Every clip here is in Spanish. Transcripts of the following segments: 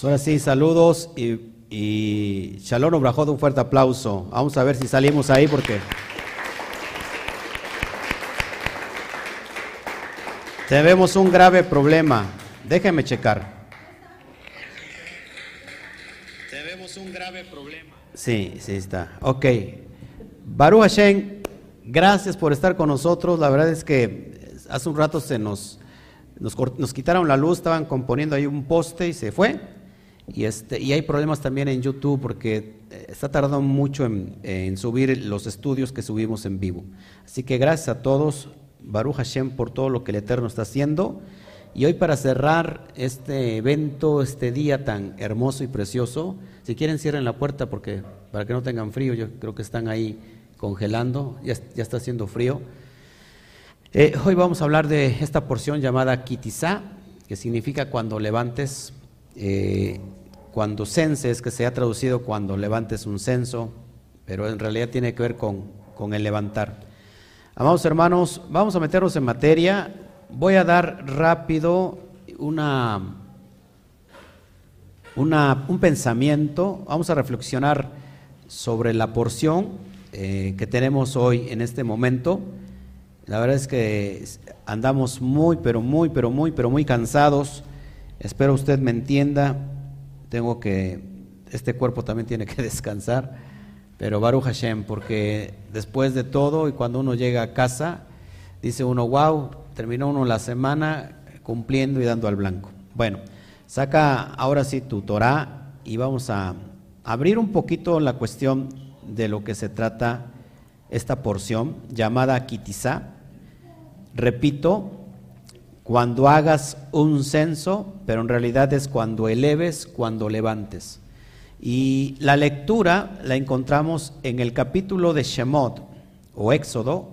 Pues ahora sí, saludos y, y Shalom Obrajot, un fuerte aplauso. Vamos a ver si salimos ahí porque... Tenemos un grave problema. Déjeme checar. Tenemos un grave problema. Sí, sí está. Ok. Baruch Hashem, gracias por estar con nosotros. La verdad es que hace un rato se nos, nos, nos quitaron la luz, estaban componiendo ahí un poste y se fue. Y, este, y hay problemas también en YouTube porque eh, está tardando mucho en, subir los estudios que subimos en vivo. Así que gracias a todos, Baruch Hashem, por todo lo que el Eterno está haciendo. Y hoy para cerrar este evento, este día tan hermoso y precioso, si quieren cierren la puerta porque para que no tengan frío, yo creo que están ahí congelando, ya, ya está haciendo frío. Eh, hoy vamos a hablar de esta porción llamada Kitizá, que significa cuando levantes, eh, cuando censes, que se ha traducido cuando levantes un censo, pero en realidad tiene que ver con, con el levantar. Amados hermanos, vamos a meternos en materia. Voy a dar rápido una, una- un pensamiento, vamos a reflexionar sobre la porción eh, que tenemos hoy en este momento. La verdad es que andamos muy, pero muy, pero muy, pero muy cansados. Espero usted me entienda. Tengo que, este cuerpo también tiene que descansar. Pero Baruch Hashem, porque después de todo y cuando uno llega a casa, dice uno, wow, terminó uno la semana cumpliendo y dando al blanco. Bueno, saca ahora sí tu Torah y vamos a abrir un poquito la cuestión de lo que se trata esta porción llamada Kitizá. Repito, cuando hagas un censo, pero en realidad es cuando eleves, cuando levantes. Y la lectura la encontramos en el capítulo de Shemot o Éxodo,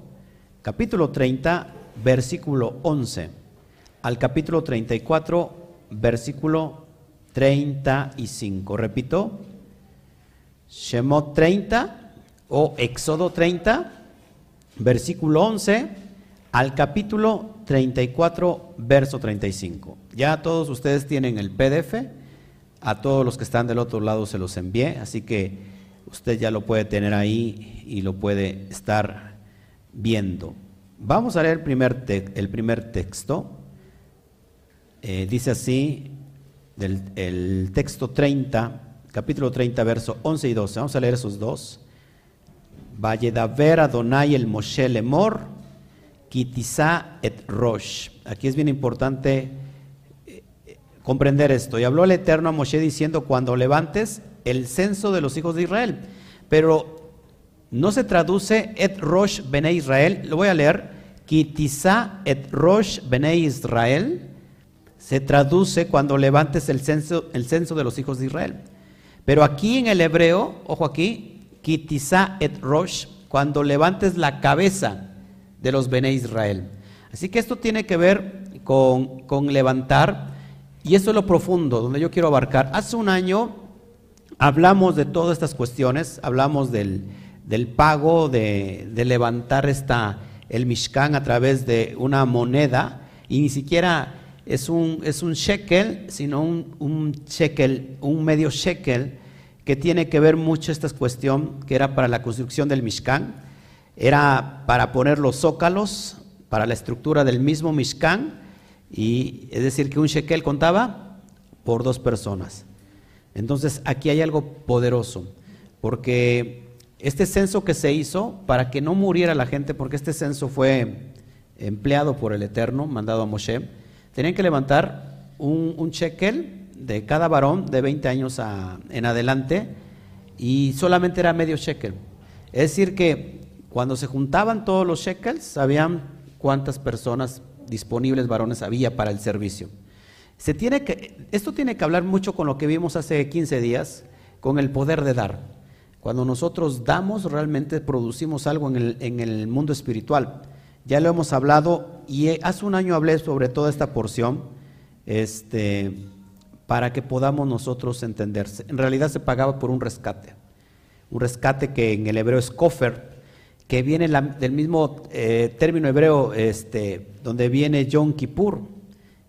capítulo 30, versículo 11, al capítulo 34, versículo 35. Repito, Shemot 30 o Éxodo 30, versículo 11 al capítulo 34, verso 35. Ya todos ustedes tienen el PDF, a todos los que están del otro lado se los envié, así que usted ya lo puede tener ahí y lo puede estar viendo. Vamos a leer el primer, texto. Eh, dice así, del, el texto 30, capítulo 30, verso 11 y 12. Vamos a leer esos dos. Valledaver Adonai el Moshe Lemor, Kitizá et Rosh. Aquí es bien importante eh, eh, comprender esto. Y habló el Eterno a Moshe diciendo, cuando levantes el censo de los hijos de Israel. Pero no se traduce et Rosh Bene Israel. Lo voy a leer. Kitizá et Rosh Bene Israel. Se traduce cuando levantes el censo, el censo de los hijos de Israel. Pero aquí en el hebreo, ojo aquí, Kitizá et Rosh, cuando levantes la cabeza de los Bene Israel. Así que esto tiene que ver con, con levantar, y eso es lo profundo, donde yo quiero abarcar. Hace un año hablamos de todas estas cuestiones, hablamos del, del pago, de, de levantar esta, el Mishkan a través de una moneda, y ni siquiera es un, es un shekel, sino un, un shekel, un medio shekel, que tiene que ver mucho esta cuestión, que era para la construcción del Mishkan, era para poner los zócalos, para la estructura del mismo Mishkan, y es decir, que un shekel contaba por dos personas. Entonces, aquí hay algo poderoso, porque este censo que se hizo para que no muriera la gente, porque este censo fue empleado por el Eterno, mandado a Moshe, tenían que levantar un, shekel de cada varón de 20 años en adelante y solamente era medio shekel. Es decir, que cuando se juntaban todos los shekels, sabían cuántas personas disponibles varones había para el servicio. Se tiene que, esto tiene que hablar mucho con lo que vimos hace 15 días, con el poder de dar. Cuando nosotros damos, realmente producimos algo en el, en el mundo espiritual. Ya lo hemos hablado y eh, hace un año hablé sobre toda esta porción, este, para que podamos nosotros entenderse. En realidad se pagaba por un rescate, un rescate que en el hebreo es kofer, que viene del mismo eh, término hebreo este, donde viene Yom Kippur,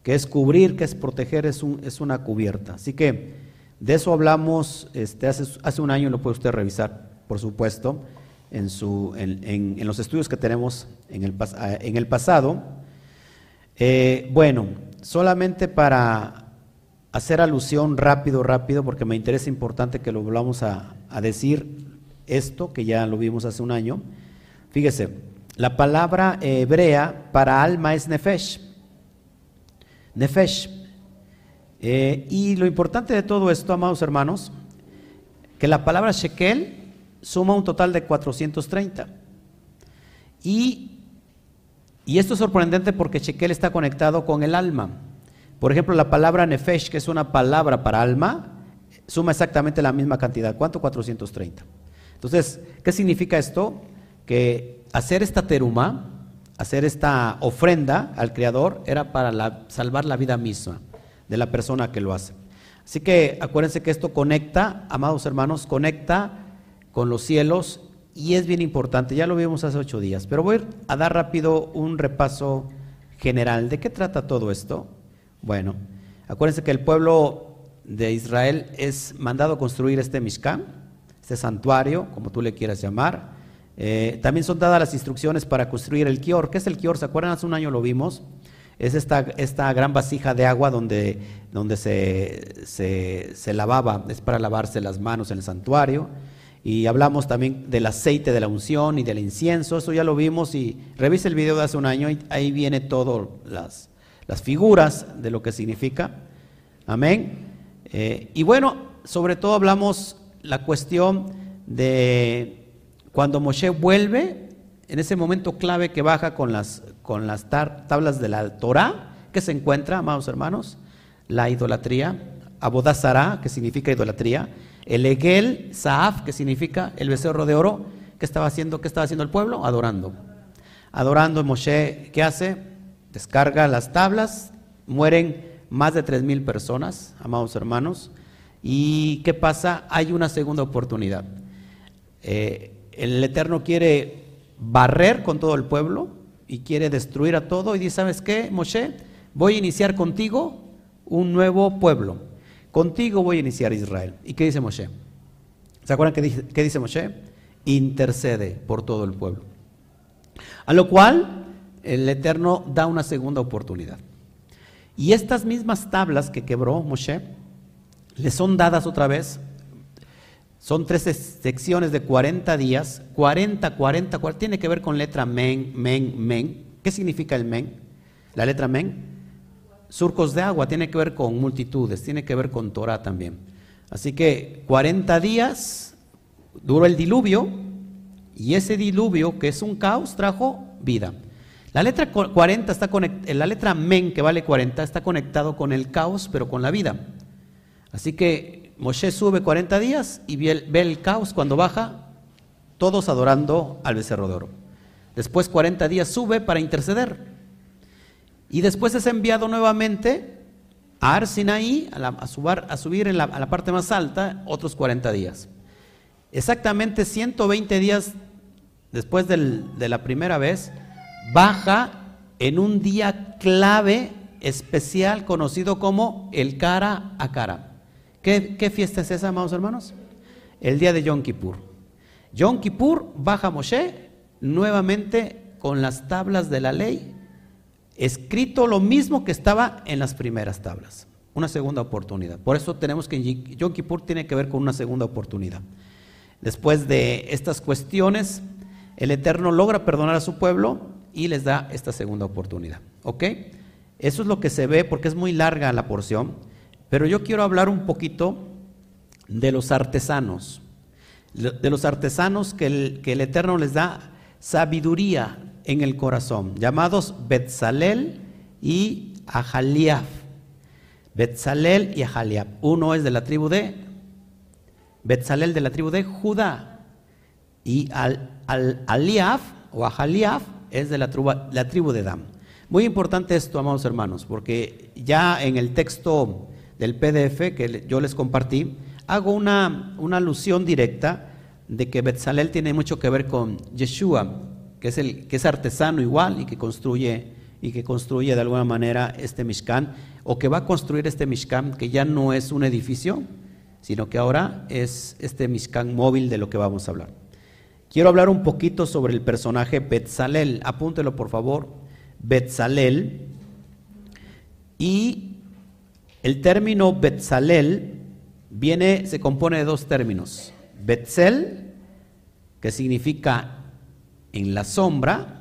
que es cubrir, que es proteger, es, un- es una cubierta. Así que De eso hablamos este, hace, hace un año, lo puede usted revisar, por supuesto, en, su, en, los estudios que tenemos en el, en el pasado. Eh, bueno, solamente para hacer alusión rápido, rápido, porque me interesa importante que lo volvamos a, a decir esto, que ya lo vimos hace un año. Fíjese, la palabra hebrea para alma es nefesh. Nefesh. Eh, y lo importante de todo esto, amados hermanos, que la palabra shekel suma un total de 430. Y, y esto es sorprendente porque shekel está conectado con el alma. Por ejemplo, la palabra nefesh, que es una palabra para alma, suma exactamente la misma cantidad. ¿Cuánto? 430. Entonces, ¿qué significa esto? Que hacer esta teruma, hacer esta ofrenda al Creador, era para salvar la vida misma de la persona que lo hace. Así que acuérdense que esto conecta, amados hermanos, conecta con los cielos y es bien importante, ya lo vimos hace ocho días, pero voy a dar rápido un repaso general. ¿De qué trata todo esto? Bueno, acuérdense que el pueblo de Israel es mandado construir este Mishkan, este santuario, como tú le quieras llamar. Eh, también son dadas las instrucciones para construir el Kior. ¿Qué es el Kior? ¿Se acuerdan? Hace un año lo vimos es esta, esta gran vasija de agua donde, donde se, se, lavaba, es para lavarse las manos en el santuario. Y hablamos también del aceite de la unción y del incienso, eso ya lo vimos y revise el video de hace un año, ahí viene todas las, las figuras de lo que significa. Amén. Eh, y bueno, sobre todo hablamos la cuestión de cuando Moshe vuelve, en ese momento clave que baja con las, con las tablas de la Torah, que se encuentra, amados hermanos, la idolatría, Abodazara, que significa idolatría, el Egel, Saaf, que significa el becerro de oro, ¿qué estaba haciendo? ¿Qué estaba haciendo el pueblo? Adorando. Adorando, Moshe, ¿qué hace? Descarga las tablas, mueren más de tres mil personas, amados hermanos, y ¿qué pasa? Hay una segunda oportunidad. Eh, el Eterno quiere barrer con todo el pueblo, y quiere destruir a todo y dice, ¿sabes qué, Moshe? Voy a iniciar contigo un nuevo pueblo. Contigo voy a iniciar Israel. ¿Y qué dice Moshe? ¿Se acuerdan qué dice, qué dice Moshe? Intercede por todo el pueblo. A lo cual el Eterno da una segunda oportunidad. Y estas mismas tablas que quebró Moshe le son dadas otra vez son tres secciones de 40 días, 40, 40, 40, tiene que ver con letra men, men, men. ¿Qué significa el men? La letra men. Surcos de agua, tiene que ver con multitudes, tiene que ver con Torah también. Así que 40 días duró el diluvio y ese diluvio, que es un caos, trajo vida. La letra 40 está la letra men, que vale 40, está conectado con el caos, pero con la vida. Así que Moshe sube 40 días y ve el, caos cuando baja, todos adorando al becerro de oro. Después 40 días sube para interceder. Y después es enviado nuevamente a Arsinaí, a, a, subir, en la, a la parte más alta, otros 40 días. Exactamente 120 días después de la primera vez, baja en un día clave especial conocido como el cara a cara. ¿Qué, fiesta es esa, amados hermanos? El día de Yom Kippur. Yom Kippur baja Moshe nuevamente con las tablas de la ley, escrito lo mismo que estaba en las primeras tablas. Una segunda oportunidad. Por eso tenemos que Yom Kippur tiene que ver con una segunda oportunidad. Después de estas cuestiones, el Eterno logra perdonar a su pueblo y les da esta segunda oportunidad. ¿Ok? Eso es lo que se ve porque es muy larga la porción. Pero yo quiero hablar un poquito de los artesanos, de los artesanos que el, Eterno les da sabiduría en el corazón, llamados Betzalel y Ahaliaf. Betzalel y Ahaliaf. Uno es de la tribu de Betzalel de la tribu de Judá y al, Aliaf o Ahaliaf es de la tribu, la tribu de Dam. Muy importante esto, amados hermanos, porque ya en el texto del PDF que yo les compartí, hago una, una alusión directa de que Betzalel tiene mucho que ver con Yeshua, que es, el, que es artesano igual y que construye y que construye de alguna manera este Mishkan, o que va a construir este Mishkan, que ya no es un edificio, sino que ahora es este Mishkan móvil de lo que vamos a hablar. Quiero hablar un poquito sobre el personaje Betzalel. Apúntelo por favor. Betzalel. Y el término Betzalel viene, se compone de dos términos. Betzel, que significa en la sombra,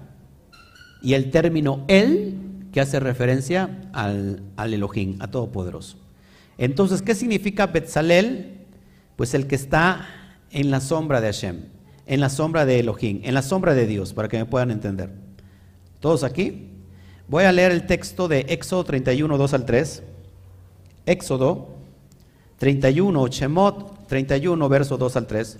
y el término El, que hace referencia al, al Elohim, a Todopoderoso. Entonces, ¿qué significa Betzalel? Pues el que está en la sombra de Hashem, en la sombra de Elohim, en la sombra de Dios, para que me puedan entender. ¿Todos aquí? Voy a leer el texto de Éxodo 31, 2 al 3. Éxodo 31, Shemot 31, verso 2 al 3.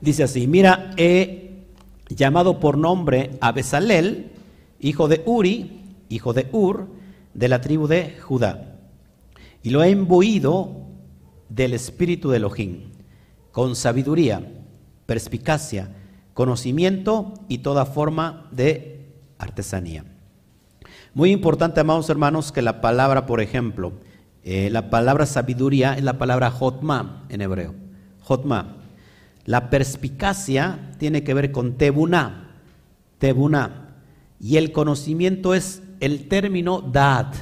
Dice así, mira, he llamado por nombre a Besalel, hijo de Uri, hijo de Ur, de la tribu de Judá, y lo he imbuido del espíritu de Elohim, con sabiduría, perspicacia, conocimiento y toda forma de artesanía. Muy importante, amados hermanos, que la palabra, por ejemplo, eh, la palabra sabiduría es la palabra hotma en hebreo. Hotma. La perspicacia tiene que ver con tebuná. Tebuná. Y el conocimiento es el término dad.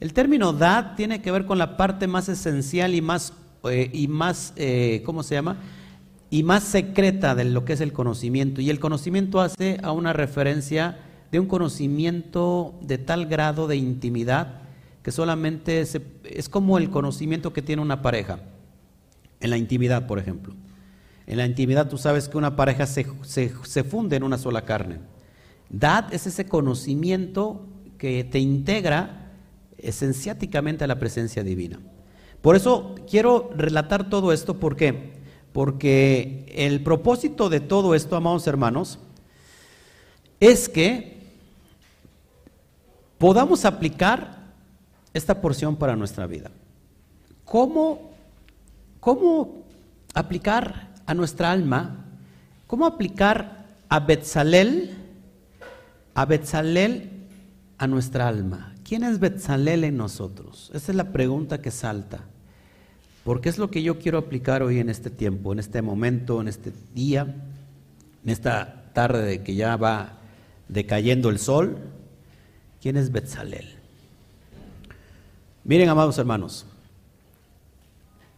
El término dad tiene que ver con la parte más esencial y más, eh, y más eh, ¿cómo se llama? Y más secreta de lo que es el conocimiento. Y el conocimiento hace a una referencia de un conocimiento de tal grado de intimidad que solamente es como el conocimiento que tiene una pareja. En la intimidad, por ejemplo. En la intimidad tú sabes que una pareja se, se funde en una sola carne. Dad es ese conocimiento que te integra esenciáticamente a la presencia divina. Por eso quiero relatar todo esto, ¿por qué? Porque el propósito de todo esto, amados hermanos, es que podamos aplicar esta porción para nuestra vida. ¿Cómo, cómo aplicar a nuestra alma? ¿Cómo aplicar a Betzalel, a Betzalel a nuestra alma. ¿Quién es Betzalel en nosotros? Esa es la pregunta que salta. Porque es lo que yo quiero aplicar hoy en este tiempo, en este momento, en este día, en esta tarde de que ya va decayendo el sol. ¿Quién es Betzalel? Miren, amados hermanos,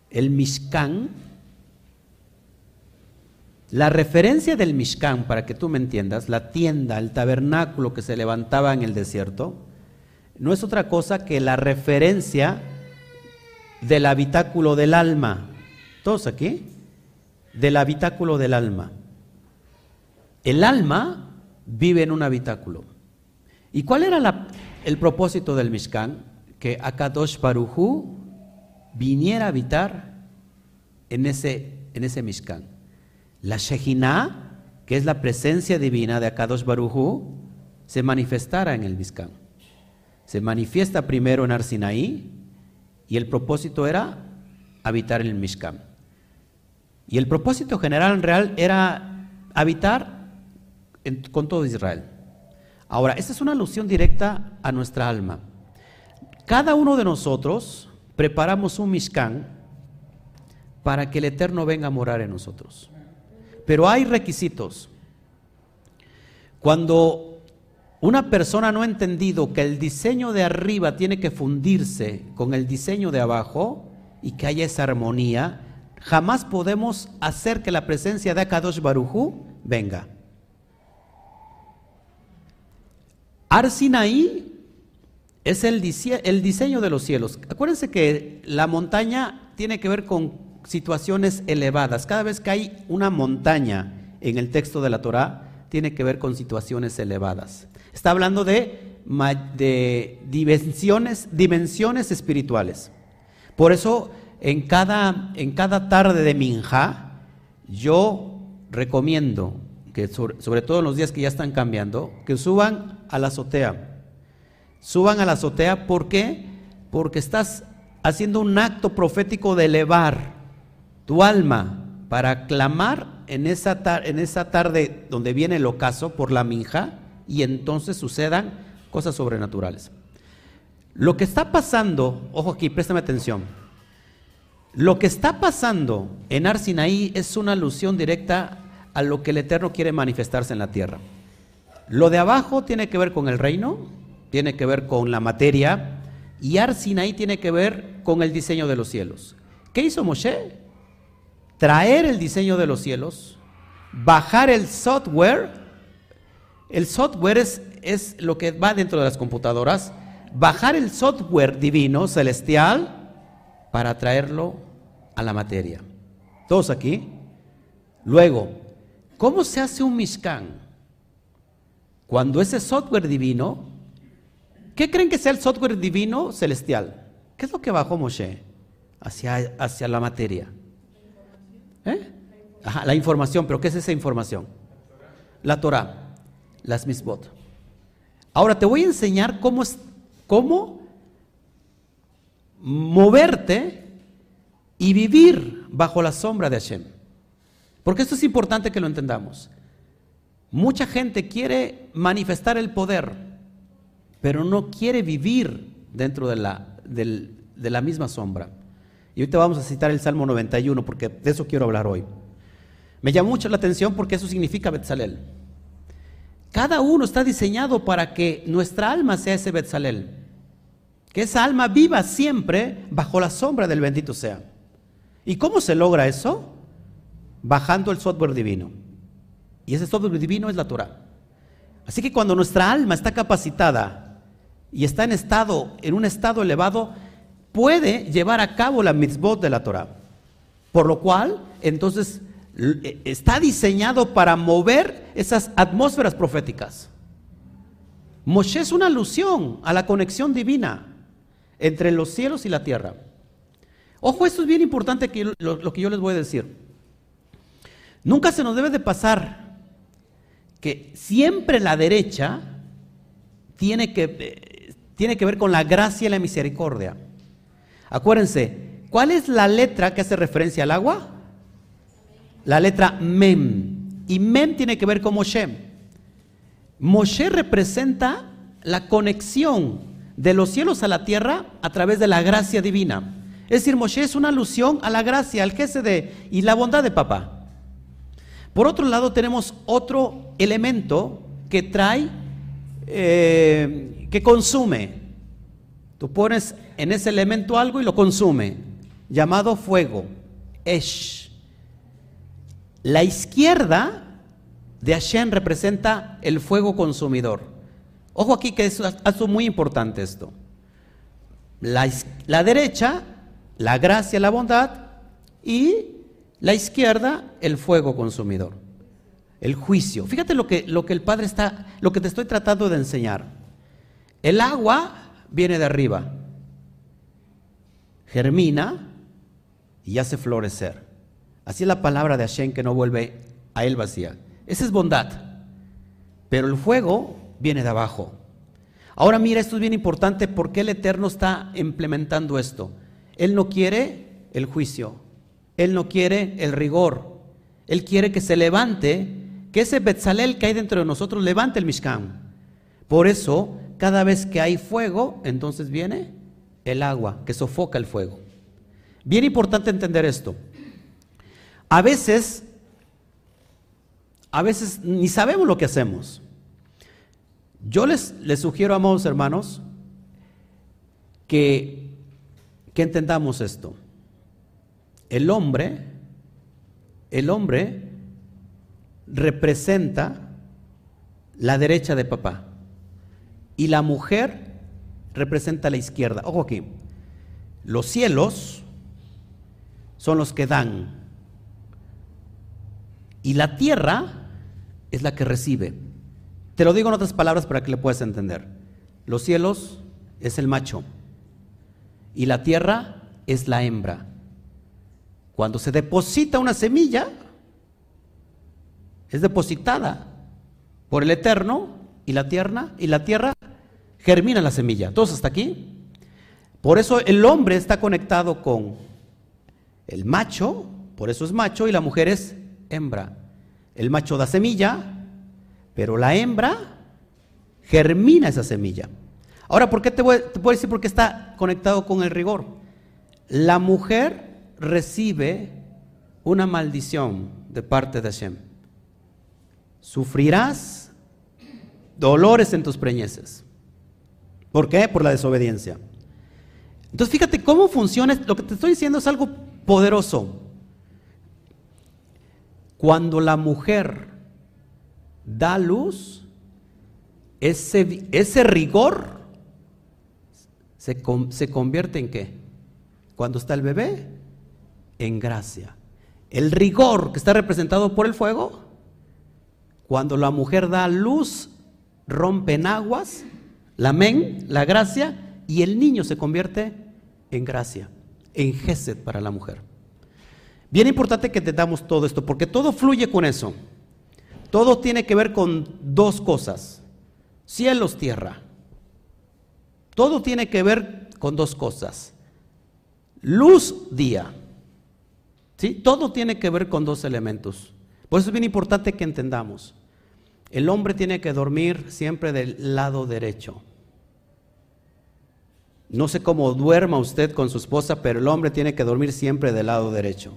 el Mishkan, la referencia del Mishkan, para que tú me entiendas, la tienda, el tabernáculo que se levantaba en el desierto, no es otra cosa que la referencia del habitáculo del alma. ¿Todos aquí? Del habitáculo del alma. El alma vive en un habitáculo. ¿Y cuál era el propósito del Mishkan? Que Akadosh Barujú viniera a habitar en ese, en ese Mishkan. La Shejinah, que es la presencia divina de Akadosh Barujú, se manifestara en el Mishkan. Se manifiesta primero en Arsinaí y el propósito era habitar en el Mishkan. Y el propósito general en real era habitar con todo Israel. Ahora, esta es una alusión directa a nuestra alma. Cada uno de nosotros preparamos un Mishkan para que el Eterno venga a morar en nosotros. Pero hay requisitos. Cuando una persona no ha entendido que el diseño de arriba tiene que fundirse con el diseño de abajo y que haya esa armonía, jamás podemos hacer que la presencia de Akadosh Barujú venga. Arsinaí es el, diseño de los cielos. Acuérdense que la montaña tiene que ver con situaciones elevadas. Cada vez que hay una montaña en el texto de la Torah, tiene que ver con situaciones elevadas. Está hablando de, dimensiones espirituales. Por eso, en cada, en cada tarde de Minja, yo recomiendo que, sobre, todo en los días que ya están cambiando, que suban a la azotea. Suban a la azotea, ¿por qué? Porque estás haciendo un acto profético de elevar tu alma para clamar en esa, en esa tarde donde viene el ocaso por la minja y entonces sucedan cosas sobrenaturales. Lo que está pasando, ojo aquí, préstame atención, Lo que está pasando en Arsinaí es una alusión directa a lo que el Eterno quiere manifestarse en la tierra. Lo de abajo tiene que ver con el reino, tiene que ver con la materia, y Arsinaí tiene que ver con el diseño de los cielos. ¿Qué hizo Moshe? Traer el diseño de los cielos, bajar el software. El software es, lo que va dentro de las computadoras. Bajar el software divino, celestial, para traerlo a la materia. ¿Todos aquí? Luego, ¿cómo se hace un Mishkan? Cuando ese software divino, ¿qué creen que sea el software divino celestial? ¿Qué es lo que bajó Moshe hacia, hacia la materia? ¿Eh? la información, pero ¿qué es esa información? La Torah, las misbot. Ahora te voy a enseñar cómo, cómo moverte y vivir bajo la sombra de Hashem. Porque esto es importante que lo entendamos. Mucha gente quiere manifestar el poder, pero no quiere vivir dentro de la, de la misma sombra. Y ahorita vamos a citar el Salmo 91 porque de eso quiero hablar hoy. Me llama mucho la atención porque eso significa Betzalel. Cada uno está diseñado para que nuestra alma sea ese Betzalel. Que esa alma viva siempre bajo la sombra del bendito sea. ¿Y cómo se logra eso? Bajando el software divino. Y ese software divino es la Torah. Así que cuando nuestra alma está capacitada y está en estado, en un estado elevado, puede llevar a cabo la mitzvot de la Torah. Por lo cual, entonces, e, está diseñado para mover esas atmósferas proféticas. Moshe es una alusión a la conexión divina entre los cielos y la tierra. Ojo, esto es bien importante que lo, lo que yo les voy a decir. Nunca se nos debe de pasar que siempre la derecha tiene que, eh, tiene que ver con la gracia y la misericordia. Acuérdense, ¿cuál es la letra que hace referencia al agua? La letra Mem. Y Mem tiene que ver con Moshe. Moshe representa la conexión de los cielos a la tierra a través de la gracia divina. Es decir, Moshe es una alusión a la gracia, al de y la bondad de papá. Por otro lado, tenemos otro elemento que trae, eh, que consume. Tú pones en ese elemento algo y lo consume, llamado fuego, Esh. La izquierda de Hashem representa el fuego consumidor. Ojo aquí que es algo muy importante esto. La, la derecha, la gracia, la bondad, y la izquierda, el fuego consumidor. El juicio. Fíjate lo que, lo que el Padre está, lo que te estoy tratando de enseñar. El agua viene de arriba, germina y hace florecer. Así es la palabra de Hashem que no vuelve a él vacía. Esa es bondad. Pero el fuego viene de abajo. Ahora mira, esto es bien importante porque el Eterno está implementando esto. Él no quiere el juicio. Él no quiere el rigor. Él quiere que se levante, que ese Betzalel que hay dentro de nosotros levante el Mishkan. Por eso cada vez que hay fuego, entonces viene el agua que sofoca el fuego. Bien importante entender esto. A veces, a veces ni sabemos lo que hacemos. Yo les, les sugiero, amados hermanos, que, que entendamos esto. El hombre, el hombre representa la derecha de papá. Y la mujer representa la izquierda. Ojo aquí. Los cielos son los que dan. Y la tierra es la que recibe. Te lo digo en otras palabras para que le puedas entender. Los cielos es el macho y la tierra es la hembra. Cuando se deposita una semilla, es depositada por el Eterno y la tierra y la tierra germina la semilla. ¿Todos hasta aquí? Por eso el hombre está conectado con el macho, por eso es macho, y la mujer es hembra. El macho da semilla, pero la hembra germina esa semilla. Ahora, ¿por qué te, te puedo decir por qué está conectado con el rigor? La mujer recibe una maldición de parte de Hashem. Sufrirás dolores en tus preñeces. ¿Por qué? Por la desobediencia. Entonces fíjate cómo funciona, lo que te estoy diciendo es algo poderoso. Cuando la mujer da luz, ese, ese rigor se, se convierte en qué? Cuando está el bebé, en gracia. El rigor que está representado por el fuego, cuando la mujer da luz, rompen aguas, la men, la gracia, y el niño se convierte en gracia, en gesed para la mujer. Bien importante que entendamos todo esto, porque todo fluye con eso. Todo tiene que ver con dos cosas, cielos, tierra. Todo tiene que ver con dos cosas, luz, día. ¿Sí? Todo tiene que ver con dos elementos. Por eso es bien importante que entendamos. El hombre tiene que dormir siempre del lado derecho. No sé cómo duerma usted con su esposa, pero el hombre tiene que dormir siempre del lado derecho.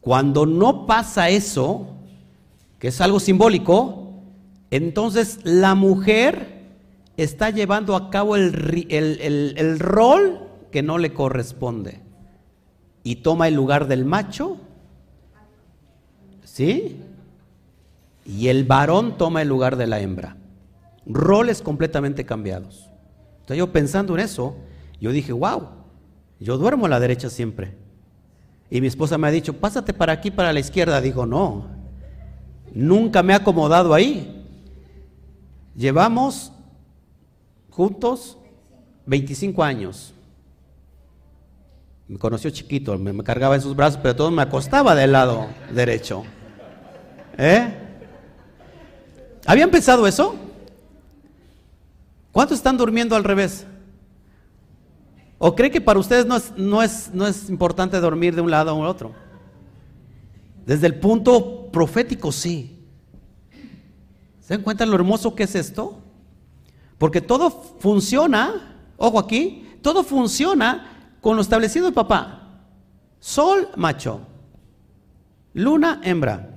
Cuando no pasa eso, que es algo simbólico, entonces la mujer está llevando a cabo el, el, rol que no le corresponde y toma el lugar del macho, ¿sí? Y el varón toma el lugar de la hembra. Roles completamente cambiados. Entonces yo pensando en eso, yo dije, wow, yo duermo a la derecha siempre. Y mi esposa me ha dicho, pásate para aquí, para la izquierda. Digo, no, nunca me he acomodado ahí. Llevamos juntos 25 años. Me conoció chiquito, me, cargaba en sus brazos, pero todo me acostaba del lado derecho. ¿Eh? ¿Habían pensado eso? ¿Cuántos están durmiendo al revés? ¿O cree que para ustedes no es, no es, no es importante dormir de un lado a otro? Desde el punto profético, sí. ¿Se dan cuenta lo hermoso que es esto? Porque todo funciona, ojo aquí, todo funciona con lo establecido papá. Sol, macho. Luna, hembra.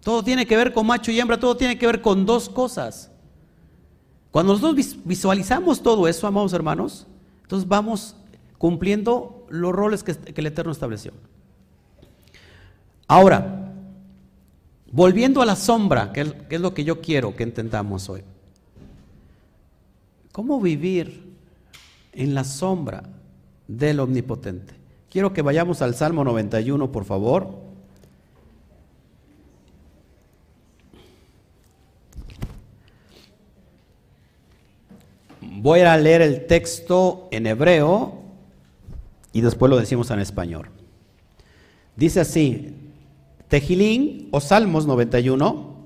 Todo tiene que ver con macho y hembra, todo tiene que ver con dos cosas. Cuando nosotros visualizamos todo eso, amados hermanos, entonces vamos cumpliendo los roles que, el Eterno estableció. Ahora, volviendo a la sombra, que es lo que yo quiero que entendamos hoy. ¿Cómo vivir en la sombra del Omnipotente? Quiero que vayamos al Salmo 91, por favor. Voy a leer el texto en hebreo y después lo decimos en español. Dice así, Tejilín o Salmos 91.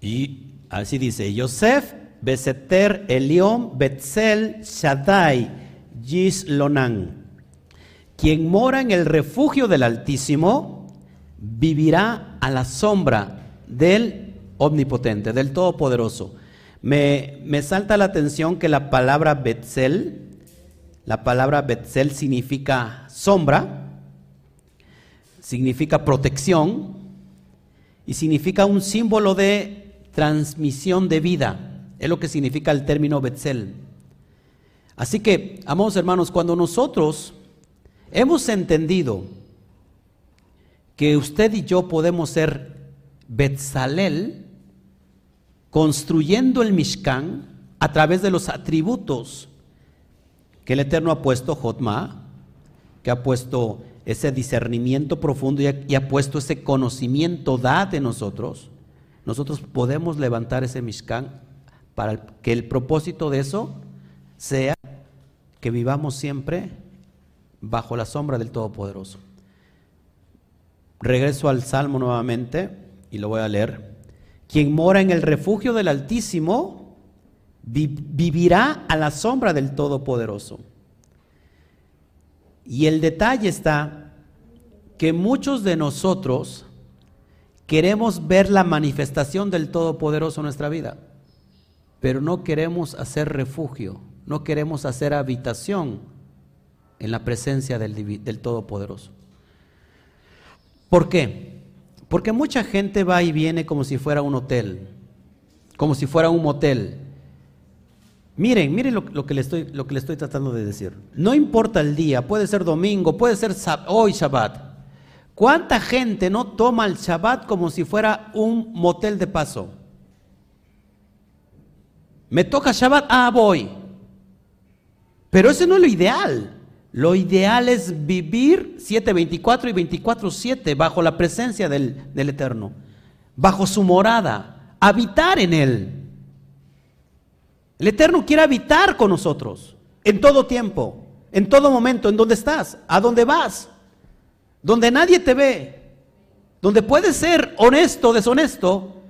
Y así dice, Yosef, Beseter, Elión, Betzel, Shaddai, Yislonan. Quien mora en el refugio del Altísimo, vivirá a la sombra del omnipotente, del todopoderoso. Me, me salta la atención que la palabra Betzel, la palabra Betzel significa sombra, significa protección y significa un símbolo de transmisión de vida. Es lo que significa el término Betzel. Así que, amados hermanos, cuando nosotros hemos entendido que usted y yo podemos ser Betzalel, construyendo el Mishkan a través de los atributos que el Eterno ha puesto, Jotma, que ha puesto ese discernimiento profundo y ha, puesto ese conocimiento da de nosotros, nosotros podemos levantar ese Mishkan para que el propósito de eso sea que vivamos siempre bajo la sombra del Todopoderoso. Regreso al Salmo nuevamente y lo voy a leer. Quien mora en el refugio del Altísimo vivirá a la sombra del Todopoderoso. Y el detalle está que muchos de nosotros queremos ver la manifestación del Todopoderoso en nuestra vida. pero no queremos hacer refugio, no queremos hacer habitación en la presencia del, del Todopoderoso. ¿Por qué? Porque mucha gente va y viene como si fuera un hotel, como si fuera un motel. Miren, miren lo, que le estoy, lo que le estoy tratando de decir. No importa el día, puede ser domingo, puede ser hoy Shabbat. ¿Cuánta gente no toma el Shabbat como si fuera un motel de paso? Me toca Shabbat, ah, voy. Pero ese no es lo ideal. Lo ideal es vivir 7, 24 y 24, 7 bajo la presencia del, del Eterno, bajo su morada, habitar en Él. El Eterno quiere habitar con nosotros en todo tiempo, en todo momento, en donde estás, a dónde vas, donde nadie te ve, donde puedes ser honesto, deshonesto,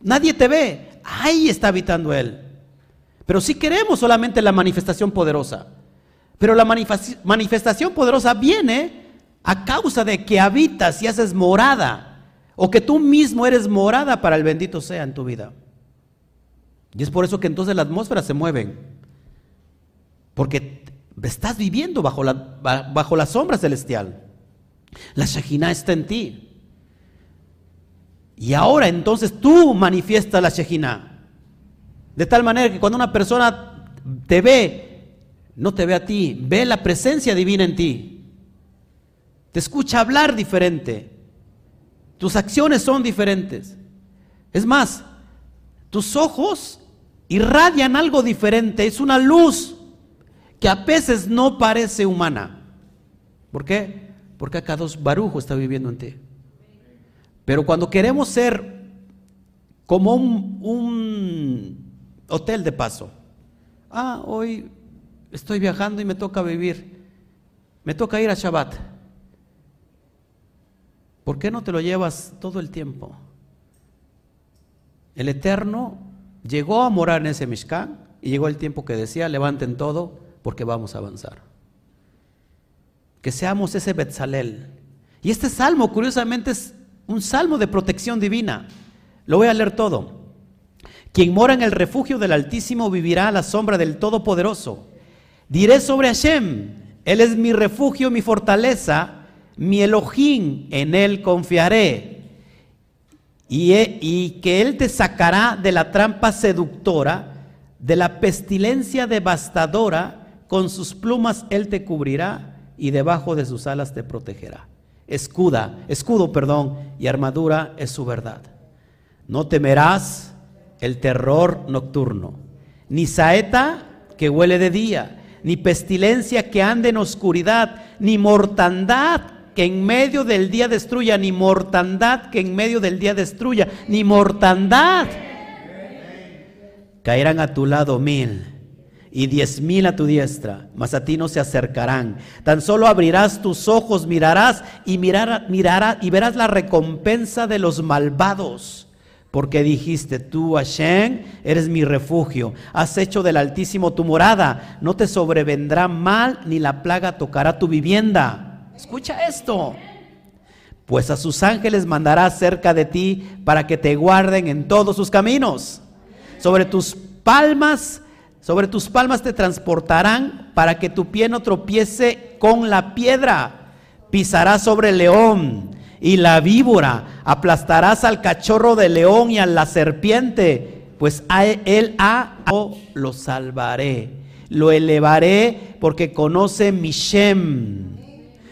nadie te ve, ahí está habitando Él. Pero si queremos solamente la manifestación poderosa, pero la manifestación poderosa viene a causa de que habitas y haces morada, o que tú mismo eres morada para el bendito sea en tu vida. Y es por eso que entonces la atmósfera se mueven. Porque estás viviendo bajo la, bajo la sombra celestial. La Shekhinah está en ti. Y ahora entonces tú manifiestas la Shekhinah. De tal manera que cuando una persona te ve, no te ve a ti, ve la presencia divina en ti. Te escucha hablar diferente. Tus acciones son diferentes. Es más, tus ojos irradian algo diferente, es una luz que a veces no parece humana. ¿Por qué? Porque acá dos Barujo está viviendo en ti. Pero cuando queremos ser como un, un hotel de paso, ah, hoy estoy viajando y me toca vivir, me toca ir a Shabbat. ¿Por qué no te lo llevas todo el tiempo? El Eterno llegó a morar en ese Mishkan y llegó el tiempo que decía, levanten todo porque vamos a avanzar. Que seamos ese Betzalel. Y este salmo, curiosamente, es un salmo de protección divina. Lo voy a leer todo. Quien mora en el refugio del Altísimo vivirá a la sombra del Todopoderoso. Diré sobre Hashem, Él es mi refugio, mi fortaleza, mi Elohim, en Él confiaré. Y, que Él te sacará de la trampa seductora, de la pestilencia devastadora, con sus plumas Él te cubrirá y debajo de sus alas te protegerá. Escuda, escudo, perdón, y armadura es su verdad. No temerás el terror nocturno, ni saeta que huele de día, ni pestilencia que ande en oscuridad, ni mortandad que en medio del día destruya, ni mortandad que en medio del día destruya, ni mortandad. Caerán a tu lado mil y diez mil a tu diestra, mas a ti no se acercarán. Tan solo abrirás tus ojos, mirarás y mirarás, mirarás y verás la recompensa de los malvados. Porque dijiste, tú, Hashem, eres mi refugio, has hecho del Altísimo tu morada, no te sobrevendrá mal, ni la plaga tocará tu vivienda. Escucha esto. Pues a sus ángeles mandará cerca de ti para que te guarden en todos sus caminos. Sobre tus palmas, sobre tus palmas te transportarán para que tu pie no tropiece con la piedra. Pisarás sobre el león y la víbora, aplastarás al cachorro de león y a la serpiente, pues a él a lo salvaré, lo elevaré porque conoce mi Shem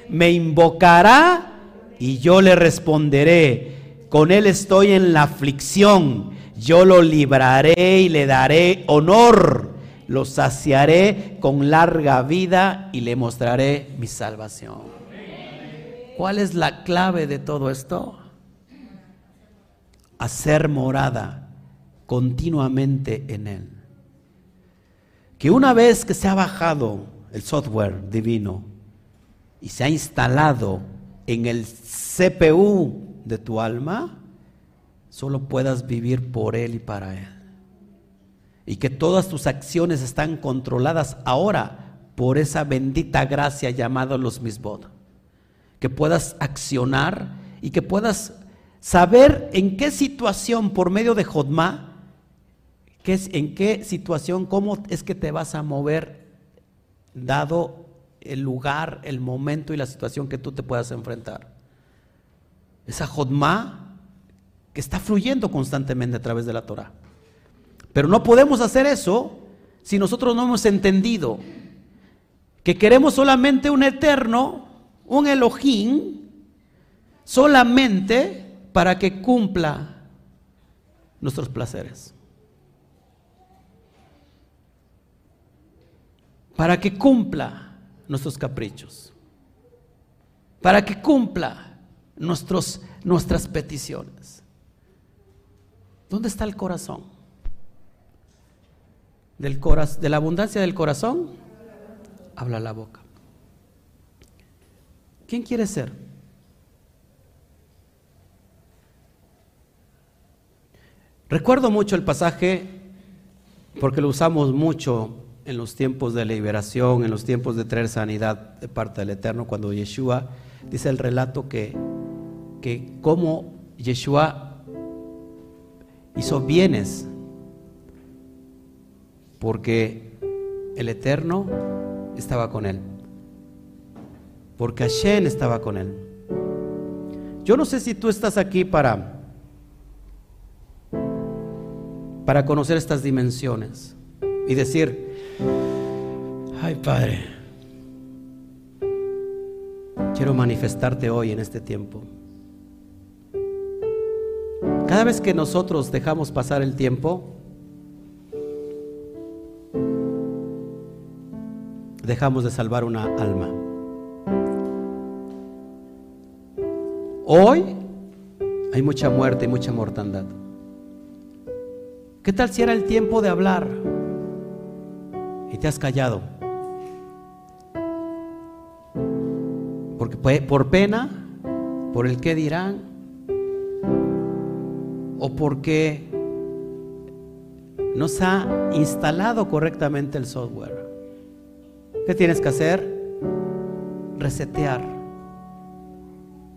me invocará y yo le responderé. Con él estoy en la aflicción, yo lo libraré y le daré honor. Lo saciaré con larga vida y le mostraré mi salvación. ¿Cuál es la clave de todo esto? Hacer morada continuamente en Él. Que una vez que se ha bajado el software divino, y se ha instalado en el CPU de tu alma, solo puedas vivir por Él y para Él. Y que todas tus acciones están controladas ahora por esa bendita gracia llamada los misbod. Que puedas accionar y que puedas saber en qué situación por medio de Jodma ¿Qué es, ¿En qué situación, cómo es que te vas a mover dado el lugar, el momento y la situación que tú te puedas enfrentar? Esa jodma que está fluyendo constantemente a través de la Torah. Pero no podemos hacer eso si nosotros no hemos entendido que queremos solamente un eterno, un Elohim, solamente para que cumpla nuestros placeres. Para que cumpla nuestros caprichos. Para que cumpla nuestros, nuestras peticiones. ¿Dónde está el corazón? Del de la abundancia del corazón habla la boca. ¿Quién quiere ser? Recuerdo mucho el pasaje porque lo usamos mucho en los tiempos de liberación, en los tiempos de traer sanidad de parte del Eterno, cuando Yeshua dice el relato que, que como Yeshua hizo bienes porque el Eterno estaba con él, porque Hashem estaba con él. Yo no sé si tú estás aquí para para conocer estas dimensiones y decir, ay Padre, quiero manifestarte hoy en este tiempo. Cada vez que nosotros dejamos pasar el tiempo, dejamos de salvar una alma. Hoy hay mucha muerte y mucha mortandad. ¿Qué tal si era el tiempo de hablar y te has callado? Porque por pena, por el que dirán, o porque no se ha instalado correctamente el software. ¿Qué tienes que hacer? Resetear.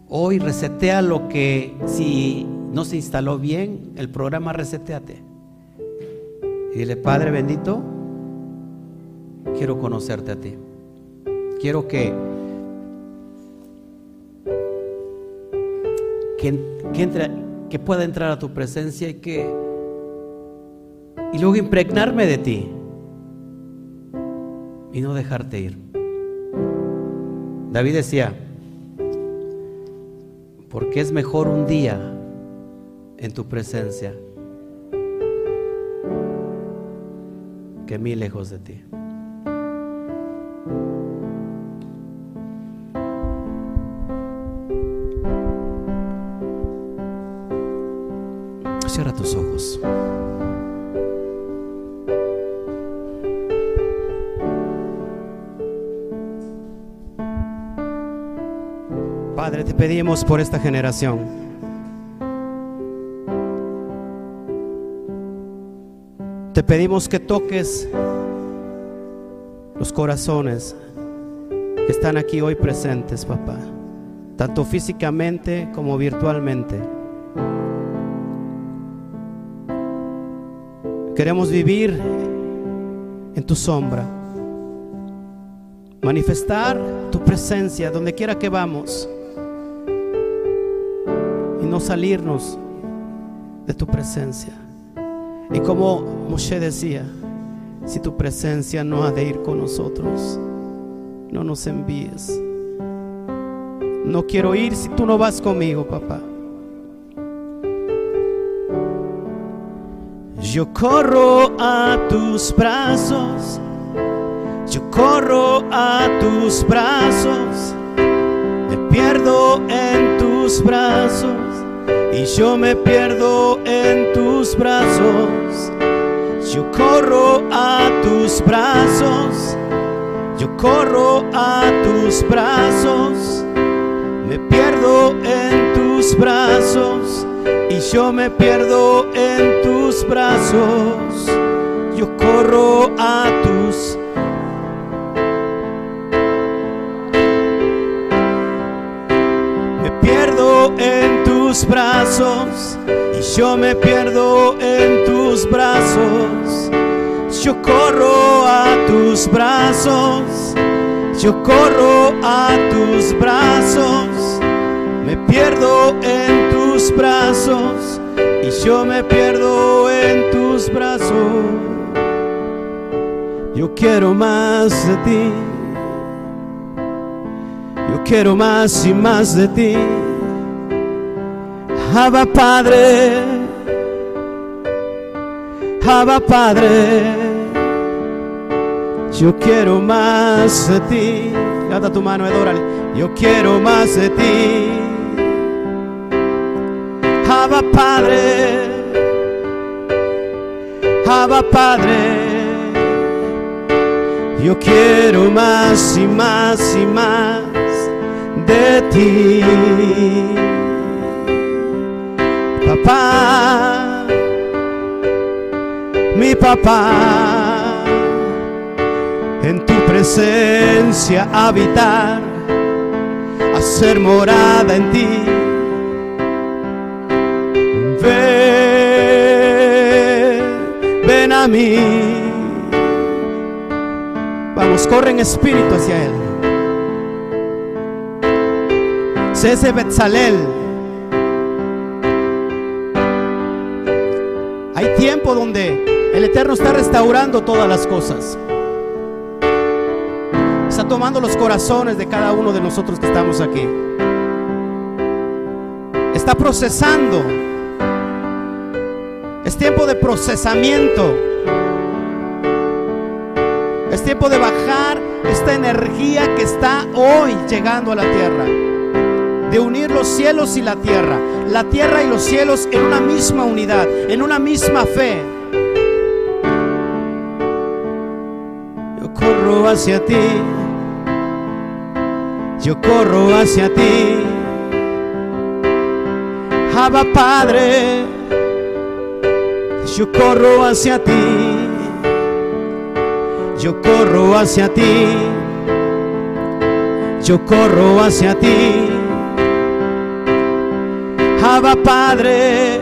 Hoy resetea lo que si no se instaló bien, el programa reseteate. Y dile, Padre bendito, quiero conocerte a ti. Quiero que, que, que pueda entrar a tu presencia y que y luego impregnarme de ti y no dejarte ir. David decía, porque es mejor un día en tu presencia que mil lejos de ti. Padre, te pedimos por esta generación. Te pedimos que toques los corazones que están aquí hoy presentes, papá, tanto físicamente como virtualmente. Queremos vivir en tu sombra, manifestar tu presencia donde quiera que vamos no salirnos de tu presencia. Y como Moshe decía, si tu presencia no ha de ir con nosotros, no nos envíes. No quiero ir si tú no vas conmigo, papá. Yo corro a tus brazos, yo corro a tus brazos, me pierdo en tus brazos y yo me pierdo en tus brazos. Yo corro a tus brazos, yo corro a tus brazos, me pierdo en tus brazos y yo me pierdo en tus brazos. Yo corro a tus me pierdo en tus brazos y yo me pierdo en tus brazos. Yo corro a tus brazos, yo corro a tus brazos, me pierdo en tus brazos y yo me pierdo en tus brazos. Yo quiero más de ti. Yo quiero más y más de ti. Abba Padre, Abba Padre, yo quiero más de ti. Levanta tu mano, adórale. Yo quiero más de ti. Abba Padre, Abba Padre, yo quiero más y más y más de ti. Papá, mi papá, en tu presencia habitar, hacer morada en ti. Ven, ven a mí. Vamos, corre en espíritu hacia Él. Cese Betzalel. Hay tiempo donde el Eterno está restaurando todas las cosas. Está tomando los corazones de cada uno de nosotros que estamos aquí. Está procesando. Es tiempo de procesamiento. Es tiempo de bajar esta energía que está hoy llegando a la tierra. De unir los cielos y la tierra. La tierra y los cielos en una misma unidad, en una misma fe. Yo corro hacia ti. Yo corro hacia ti. Abba Padre. Yo corro hacia ti. Yo corro hacia ti. Yo corro hacia ti. Abba Padre,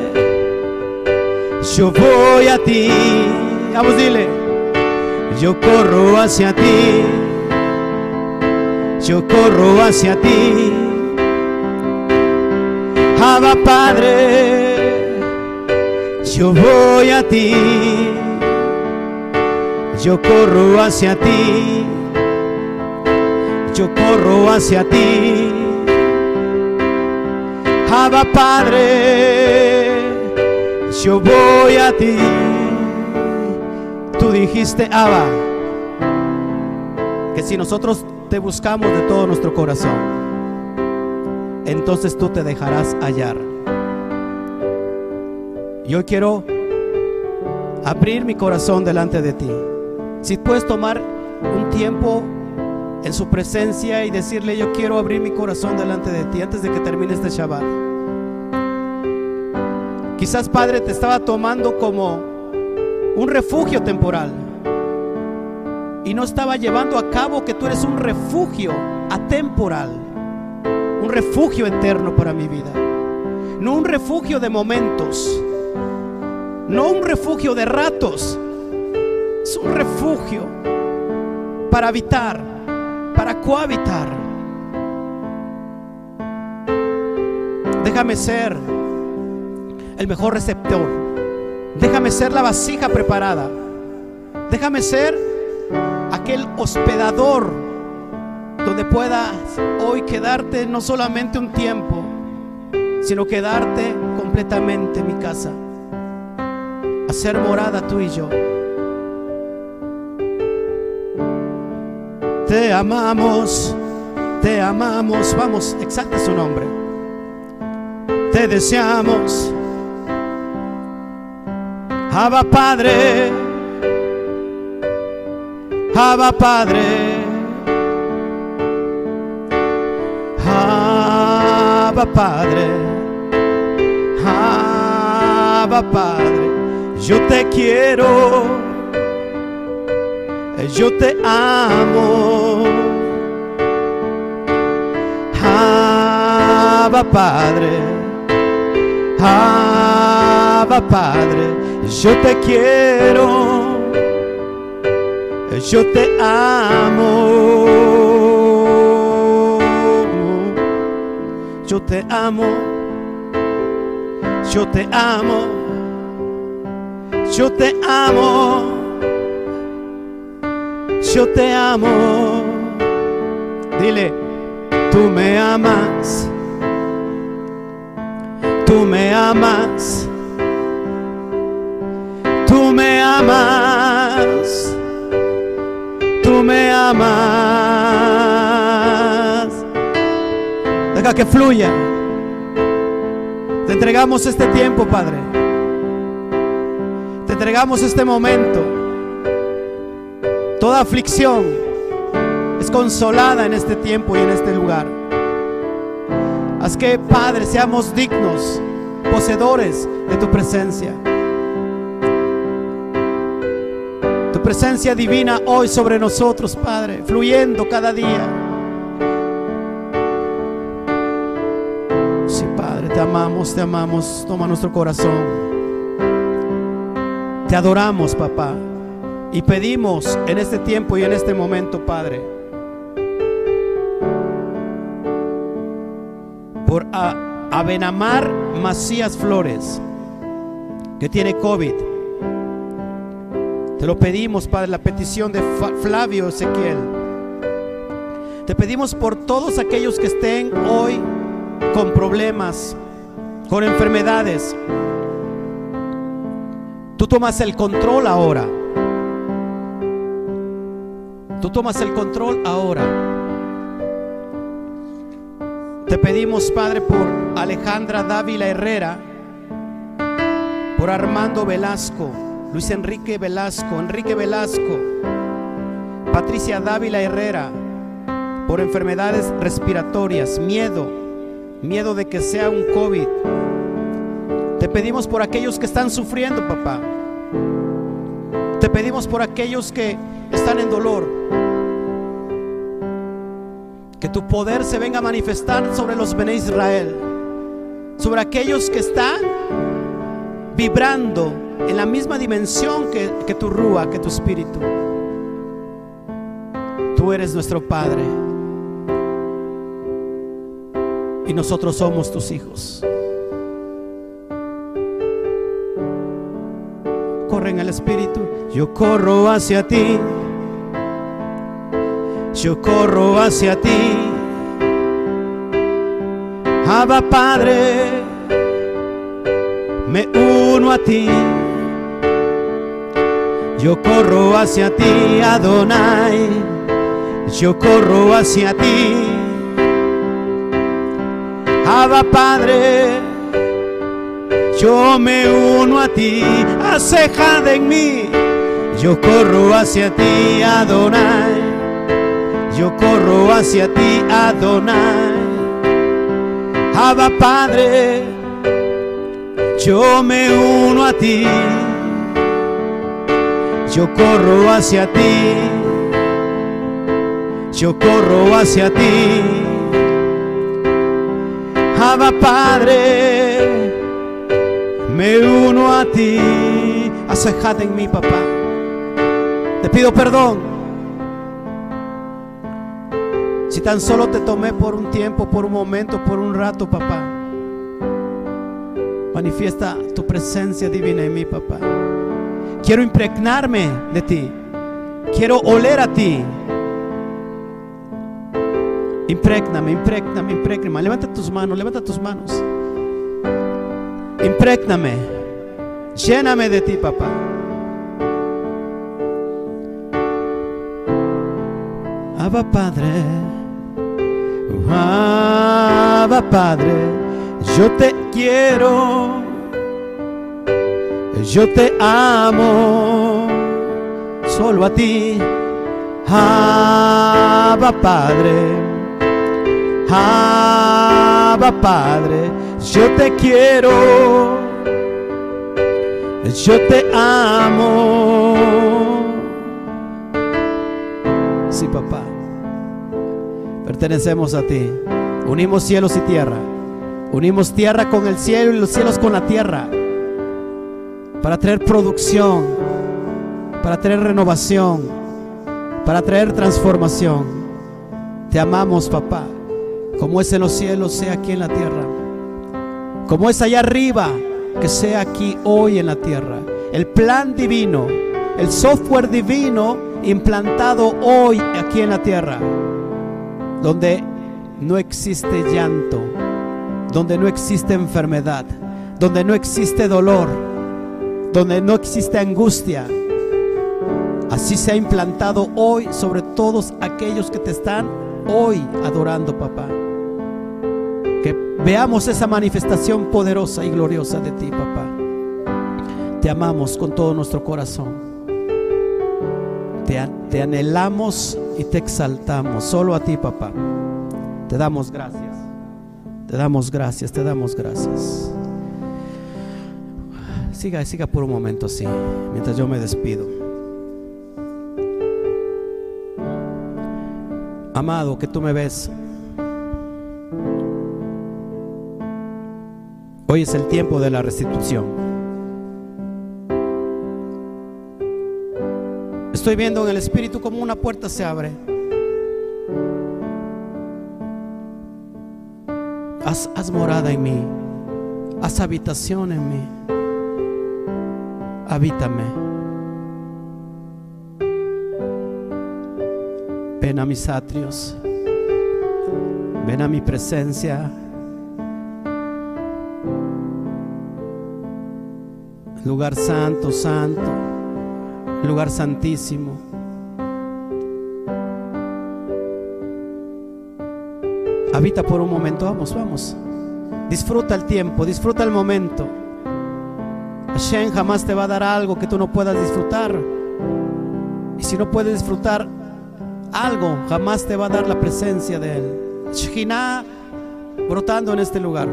yo voy a ti. Vamos, dile. Yo corro hacia ti. Yo corro hacia ti. Abba Padre, yo voy a ti. Yo corro hacia ti. Yo corro hacia ti. Abba Padre, yo voy a ti. Tú dijiste, Abba, que si nosotros te buscamos de todo nuestro corazón, entonces tú te dejarás hallar. Yo quiero abrir mi corazón delante de ti. Si puedes tomar un tiempo en su presencia y decirle, yo quiero abrir mi corazón delante de ti antes de que termine este Shabbat. Quizás Padre te estaba tomando como un refugio temporal y no estaba llevando a cabo que tú eres un refugio atemporal, un refugio eterno para mi vida, no un refugio de momentos, no un refugio de ratos, es un refugio para habitar, para cohabitar. Déjame ser el mejor receptor. Déjame ser la vasija preparada. Déjame ser aquel hospedador donde puedas hoy quedarte no solamente un tiempo, sino quedarte completamente en mi casa. Hacer morada tú y yo. Te amamos, te amamos. Vamos, exalta su nombre. Te deseamos. Abba Padre, Abba Padre, Abba Padre, Abba Padre, yo te quiero, yo te amo, Abba Padre, Padre, yo te quiero, yo te amo, yo te amo, yo te amo, yo te amo, yo te amo. Dile, tú me amas tú me amas, tú me amas, tú me amas. Deja que fluya. Te entregamos este tiempo, Padre. Te entregamos este momento. Toda aflicción es consolada en este tiempo y en este lugar. Haz que, Padre, seamos dignos, poseedores de tu presencia. Presencia divina hoy sobre nosotros, Padre, fluyendo cada día. Sí, Padre, te amamos, te amamos. Toma nuestro corazón. Te adoramos, papá. Y pedimos en este tiempo y en este momento, Padre por Abenamar Macías Flores, que tiene COVID. Te lo pedimos, Padre, la petición de Flavio Ezequiel. Te pedimos por todos aquellos que estén hoy con problemas, con enfermedades. Tú tomas el control ahora. Tú tomas el control ahora. Te pedimos, Padre, por Alejandra Dávila Herrera, por Armando Velasco, Luis Enrique Velasco, Enrique Velasco, Patricia Dávila Herrera, por enfermedades respiratorias, miedo, miedo de que sea un COVID. Te pedimos por aquellos que están sufriendo, papá. Te pedimos por aquellos que están en dolor. Que tu poder se venga a manifestar sobre los Bene Israel, sobre aquellos que están vibrando en la misma dimensión que, que tu Rúa, que tu Espíritu. Tú eres nuestro Padre y nosotros somos tus hijos. Corre en el Espíritu, yo corro hacia ti yo corro hacia ti. Abba Padre, me uno a ti. Yo corro hacia ti, Adonai. Yo corro hacia ti. Abba Padre, yo me uno a ti. Acejada en mí. Yo corro hacia ti, Adonai yo corro hacia ti, Adonai. Abba Padre, yo me uno a ti. Yo corro hacia ti. Yo corro hacia ti. Abba Padre, me uno a ti. Acejad en mí, papá. Te pido perdón si tan solo te tomé por un tiempo, por un momento, por un rato, papá. Manifiesta tu presencia divina en mí, papá. Quiero impregnarme de ti. Quiero oler a ti. Imprégname, imprégname, imprégname. Levanta tus manos, levanta tus manos. Imprégname. Lléname de ti, papá. Abba Padre. Abba Padre, yo te quiero, yo te amo, solo a ti, Abba Padre, Abba Padre, yo te quiero, yo te amo. Sí, papá. Pertenecemos a ti. Unimos cielos y tierra. Unimos tierra con el cielo y los cielos con la tierra. para traer producción, para traer renovación, para traer transformación. Te amamos, papá. Como es en los cielos, sea aquí en la tierra. Como es allá arriba, que sea aquí hoy en la tierra. El plan divino, el software divino implantado hoy aquí en la tierra, donde no existe llanto, donde no existe enfermedad, donde no existe dolor, donde no existe angustia. Así se ha implantado hoy sobre todos aquellos que te están hoy adorando, papá. Que veamos esa manifestación poderosa y gloriosa de ti, papá. Te amamos con todo nuestro corazón. Te, anhelamos y te exaltamos. Solo a ti, papá. Te damos gracias. Te damos gracias, te damos gracias. Siga, siga por un momento así, mientras yo me despido. Amado, que tú me ves. Hoy es el tiempo de la restitución. Estoy viendo en el Espíritu como una puerta se abre. Haz, morada en mí. Haz habitación en mí. Habítame. Ven a mis atrios. Ven a mi presencia. Lugar santo, santo. Lugar santísimo. Habita por un momento, vamos, vamos. Disfruta el tiempo, disfruta el momento. Hashem jamás te va a dar algo que tú no puedas disfrutar. Y si no puedes disfrutar algo, jamás te va a dar la presencia de Él. Shekhinah brotando en este lugar.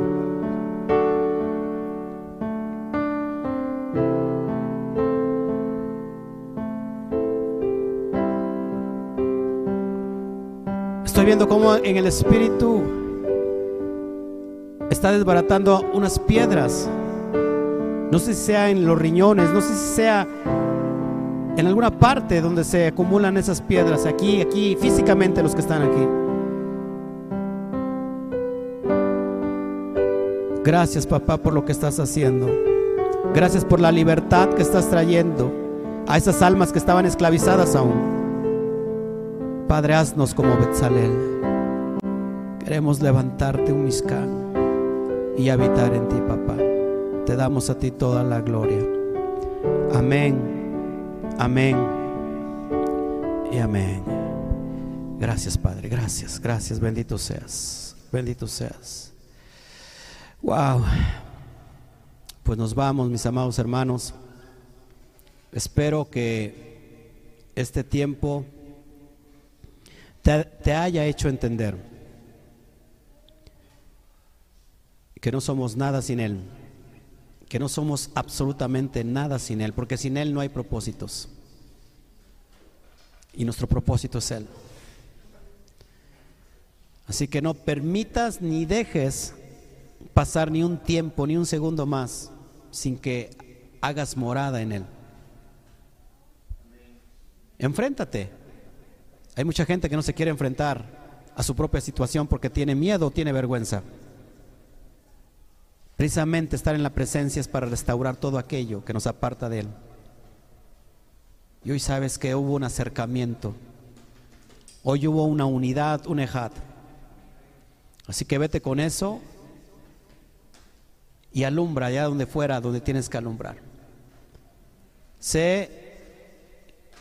Viendo cómo en el espíritu está desbaratando unas piedras. No sé si sea en los riñones, no sé si sea en alguna parte donde se acumulan esas piedras, aquí, aquí, físicamente los que están aquí. Gracias papá por lo que estás haciendo. Gracias por la libertad que estás trayendo a esas almas que estaban esclavizadas aún. Padre, haznos como Betzalel. Queremos levantarte un miscán y habitar en ti, papá. Te damos a ti toda la gloria. Amén, amén y amén. Gracias, Padre. Gracias, gracias. Bendito seas. Bendito seas. Wow. Pues nos vamos, mis amados hermanos. Espero que este tiempo te, haya hecho entender que no somos nada sin Él, que no somos absolutamente nada sin Él, porque sin Él no hay propósitos. Y nuestro propósito es Él. Así que no permitas ni dejes pasar ni un tiempo, ni un segundo más, sin que hagas morada en Él. Enfréntate. Hay mucha gente que no se quiere enfrentar a su propia situación porque tiene miedo o tiene vergüenza. Precisamente estar en la presencia es para restaurar todo aquello que nos aparta de Él. Y hoy sabes que hubo un acercamiento. Hoy hubo una unidad, un ejad. Así que vete con eso y alumbra allá donde fuera, donde tienes que alumbrar. Sé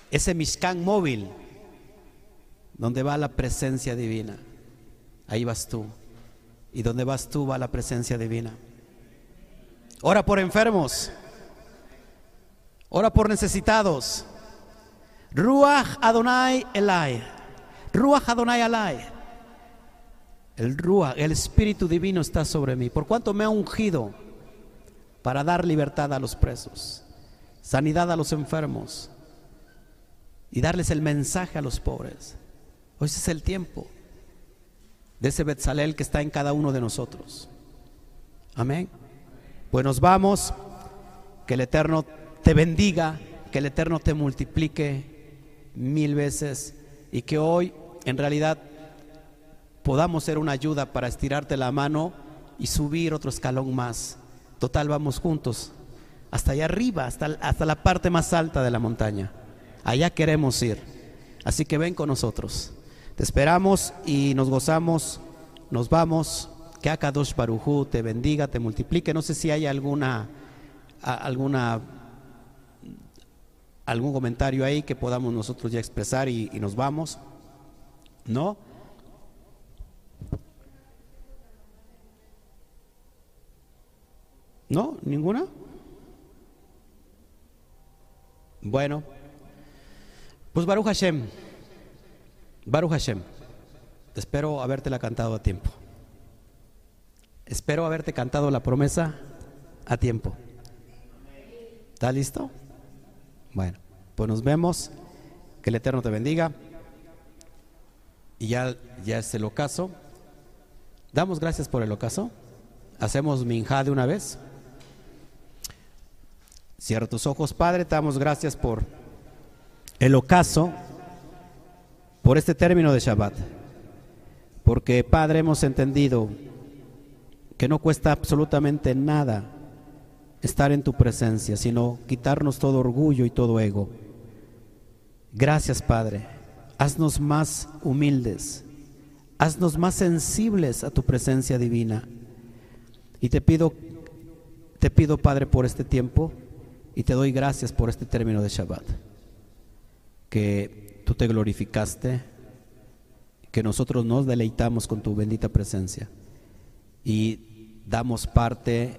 ese Mishkan móvil donde va la presencia divina. Ahí vas tú. Y donde vas tú va la presencia divina. Ora por enfermos. Ora por necesitados. Ruach Adonai Elai. Ruach Adonai Elai. El Ruach, el Espíritu Divino está sobre mí. Por cuanto me ha ungido para dar libertad a los presos, sanidad a los enfermos y darles el mensaje a los pobres. Hoy es el tiempo de ese Betzalel que está en cada uno de nosotros. Amén. Pues nos vamos que el Eterno te bendiga, que el Eterno te multiplique mil veces y que hoy en realidad podamos ser una ayuda para estirarte la mano y subir otro escalón más. Total, vamos juntos, hasta allá arriba, hasta, hasta la parte más alta de la montaña. Allá queremos ir. Así que ven con nosotros. Te esperamos y nos gozamos, nos vamos. Que Akadosh Barujú te bendiga, te multiplique. No sé si hay alguna, alguna, algún comentario ahí que podamos nosotros ya expresar y, nos vamos. ¿No? ¿No? ¿Ninguna? Bueno, pues Baruch Hashem, Baruch Hashem, espero habértela cantado a tiempo. Espero haberte cantado la promesa a tiempo. ¿Está listo? Bueno, pues nos vemos. Que el Eterno te bendiga. Y ya, ya es el ocaso. Damos gracias por el ocaso. Hacemos minja de una vez. Cierra tus ojos, Padre, te damos gracias por el ocaso, por este término de Shabbat. Porque, Padre, hemos entendido que no cuesta absolutamente nada estar en tu presencia, sino quitarnos todo orgullo y todo ego. Gracias, Padre. Haznos más humildes. Haznos más sensibles a tu presencia divina. Y te pido, te pido, Padre, por este tiempo y te doy gracias por este término de Shabbat, que tú te glorificaste, que nosotros nos deleitamos con tu bendita presencia y damos parte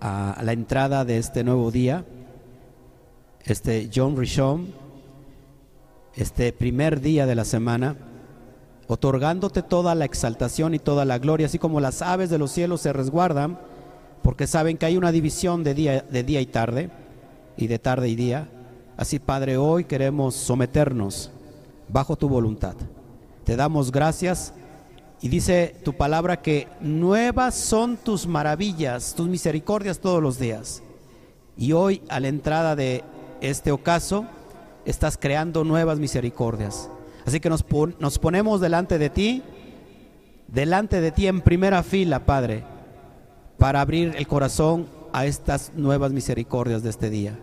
a la entrada de este nuevo día, este John Rishon, este primer día de la semana, otorgándote toda la exaltación y toda la gloria, así como las aves de los cielos se resguardan, porque saben que hay una división de día, de día y tarde y de tarde y día. Así, Padre, hoy queremos someternos bajo tu voluntad. Te damos gracias y dice tu palabra que nuevas son tus maravillas, tus misericordias todos los días. Y hoy, a la entrada de este ocaso, estás creando nuevas misericordias. Así que nos, nos ponemos delante de ti, delante de ti en primera fila, Padre, para abrir el corazón a estas nuevas misericordias de este día.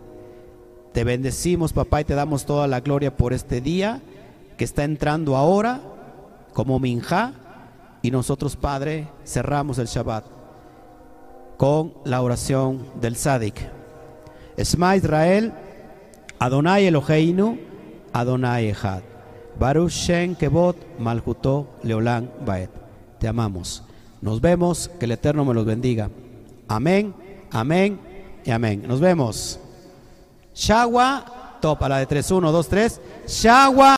Te bendecimos, papá, y te damos toda la gloria por este día que está entrando ahora como minja. Y nosotros, Padre, cerramos el Shabbat con la oración del Sadik. Esma Israel, Adonai Eloheinu, Adonai Echad. Baruch Shen Kebot Malhuto Leolam Baet. Te amamos. Nos vemos, que el Eterno me los bendiga. Amén. Amén y amén. Nos vemos. Shagua, topa la de 3, 1, 2, 3. Shagua.